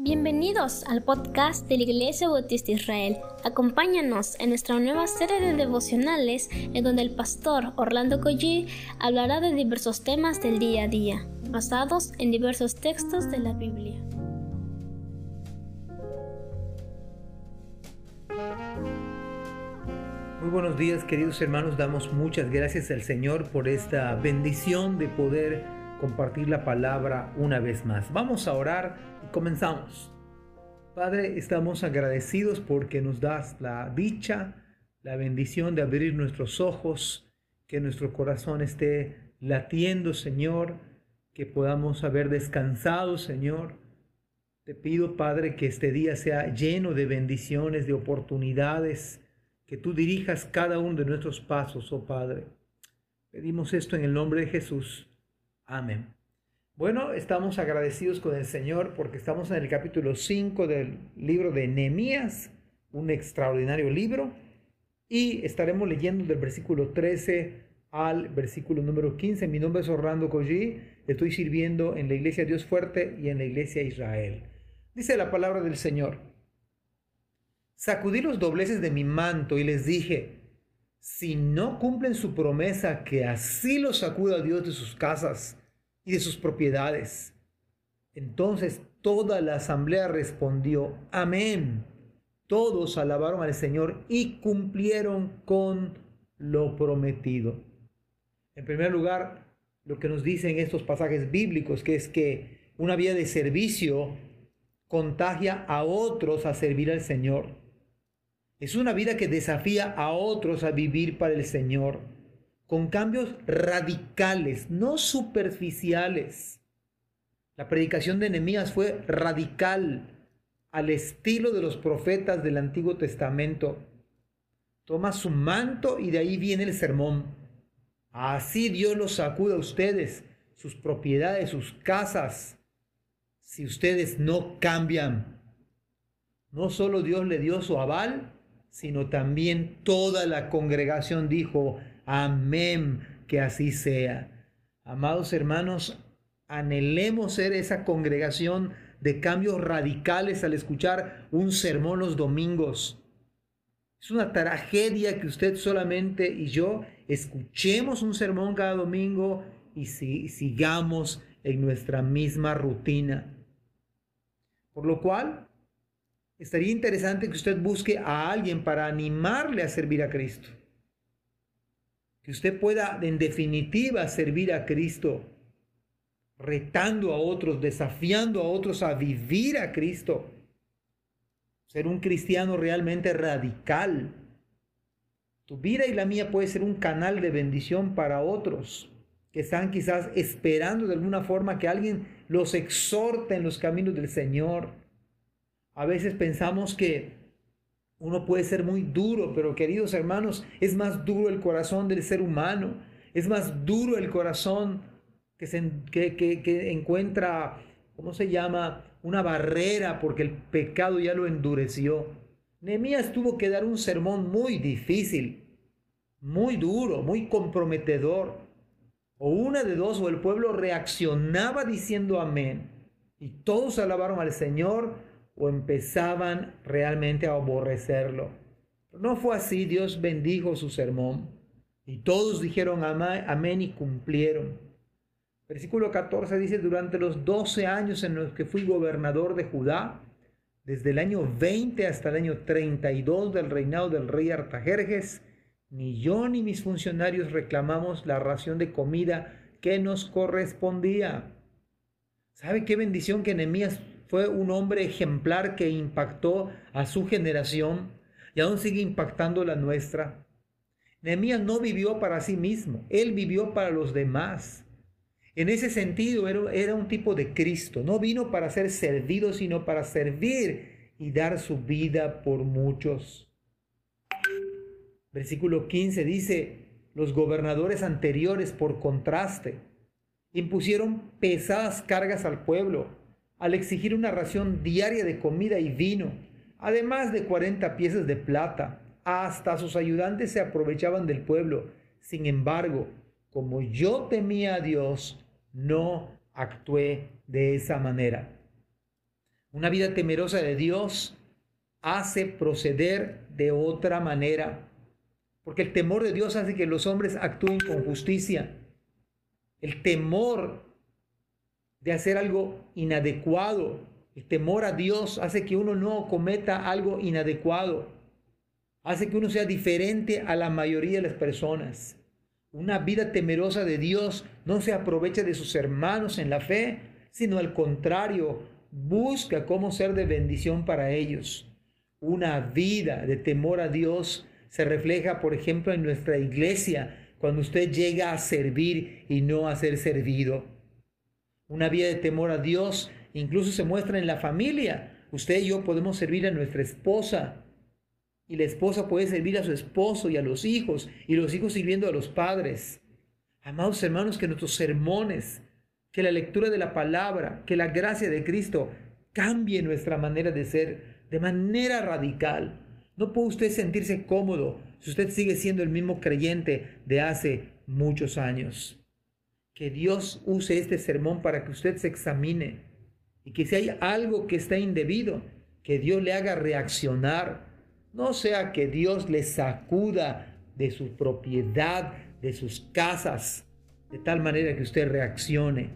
Bienvenidos al podcast de la Iglesia Bautista Israel. Acompáñanos en nuestra nueva serie de devocionales en donde el pastor Orlando Collie hablará de diversos temas del día a día, basados en diversos textos de la Biblia. Muy buenos días queridos hermanos, damos muchas gracias al Señor por esta bendición de poder compartir la palabra una vez más. Vamos a orar y comenzamos. Padre, estamos agradecidos porque nos das la dicha, la bendición de abrir nuestros ojos, que nuestro corazón esté latiendo, Señor, que podamos haber descansado, Señor. Te pido, Padre, que este día sea lleno de bendiciones, de oportunidades, que tú dirijas cada uno de nuestros pasos, oh Padre. Pedimos esto en el nombre de Jesús. Amén. Bueno, estamos agradecidos con el Señor porque estamos en el capítulo 5 del libro de Nehemías, un extraordinario libro, y estaremos leyendo del versículo 13 al versículo número 15. Mi nombre es Orlando Collí, estoy sirviendo en la iglesia Dios Fuerte y en la iglesia Israel. Dice la palabra del Señor. Sacudí los dobleces de mi manto y les dije, si no cumplen su promesa, que así los sacuda Dios de sus casas y de sus propiedades. Entonces toda la asamblea respondió, amén. Todos alabaron al Señor y cumplieron con lo prometido. En primer lugar, lo que nos dicen estos pasajes bíblicos, que es que una vida de servicio contagia a otros a servir al Señor. Es una vida que desafía a otros a vivir para el Señor con cambios radicales, no superficiales. La predicación de Nehemías fue radical, al estilo de los profetas del Antiguo Testamento. Toma su manto y de ahí viene el sermón. Así Dios los sacuda a ustedes, sus propiedades, sus casas, si ustedes no cambian. No solo Dios le dio su aval, sino también toda la congregación dijo, Amén, que así sea. Amados hermanos, anhelemos ser esa congregación de cambios radicales al escuchar un sermón los domingos. Es una tragedia que usted solamente y yo escuchemos un sermón cada domingo y sigamos en nuestra misma rutina. Por lo cual, estaría interesante que usted busque a alguien para animarle a servir a Cristo que usted pueda en definitiva servir a Cristo, retando a otros, desafiando a otros a vivir a Cristo, ser un cristiano realmente radical. Tu vida y la mía puede ser un canal de bendición para otros que están quizás esperando de alguna forma que alguien los exhorte en los caminos del Señor. A veces pensamos que uno puede ser muy duro, pero queridos hermanos, es más duro el corazón del ser humano, es más duro el corazón que, se, que, encuentra, ¿cómo se llama? Una barrera porque el pecado ya lo endureció. Nehemías tuvo que dar un sermón muy difícil, muy duro, muy comprometedor. O una de dos, o el pueblo reaccionaba diciendo amén, y todos alabaron al Señor, o empezaban realmente a aborrecerlo. no fue así, Dios bendijo su sermón y todos dijeron amén y cumplieron. Versículo 14 dice, durante los 12 años en los que fui gobernador de Judá, desde el año 20 hasta el año 32 del reinado del rey Artajerjes, ni yo ni mis funcionarios reclamamos la ración de comida que nos correspondía. ¿Sabe qué bendición que Nehemías fue un hombre ejemplar que impactó a su generación y aún sigue impactando la nuestra. Nehemías no vivió para sí mismo, él vivió para los demás. En ese sentido era, era un tipo de Cristo, no vino para ser servido, sino para servir y dar su vida por muchos. Versículo 15 dice, los gobernadores anteriores, por contraste, impusieron pesadas cargas al pueblo al exigir una ración diaria de comida y vino, además de 40 piezas de plata. Hasta sus ayudantes se aprovechaban del pueblo. Sin embargo, como yo temía a Dios, no actué de esa manera. Una vida temerosa de Dios hace proceder de otra manera. Porque el temor de Dios hace que los hombres actúen con justicia. El temor de hacer algo inadecuado, el temor a Dios hace que uno no cometa algo inadecuado. Hace que uno sea diferente a la mayoría de las personas. Una vida temerosa de Dios no se aprovecha de sus hermanos en la fe, sino al contrario, busca cómo ser de bendición para ellos. Una vida de temor a Dios se refleja, por ejemplo, en nuestra iglesia, cuando usted llega a servir y no a ser servido. Una vida de temor a Dios incluso se muestra en la familia. Usted y yo podemos servir a nuestra esposa y la esposa puede servir a su esposo y a los hijos y los hijos sirviendo a los padres. Amados hermanos, que nuestros sermones, que la lectura de la palabra, que la gracia de Cristo cambie nuestra manera de ser de manera radical. No puede usted sentirse cómodo si usted sigue siendo el mismo creyente de hace muchos años. Que Dios use este sermón para que usted se examine y que si hay algo que está indebido, que Dios le haga reaccionar. No sea que Dios le sacuda de su propiedad, de sus casas, de tal manera que usted reaccione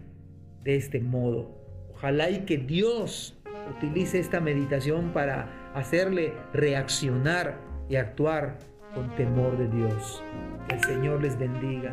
de este modo. Ojalá y que Dios utilice esta meditación para hacerle reaccionar y actuar con temor de Dios. Que el Señor les bendiga.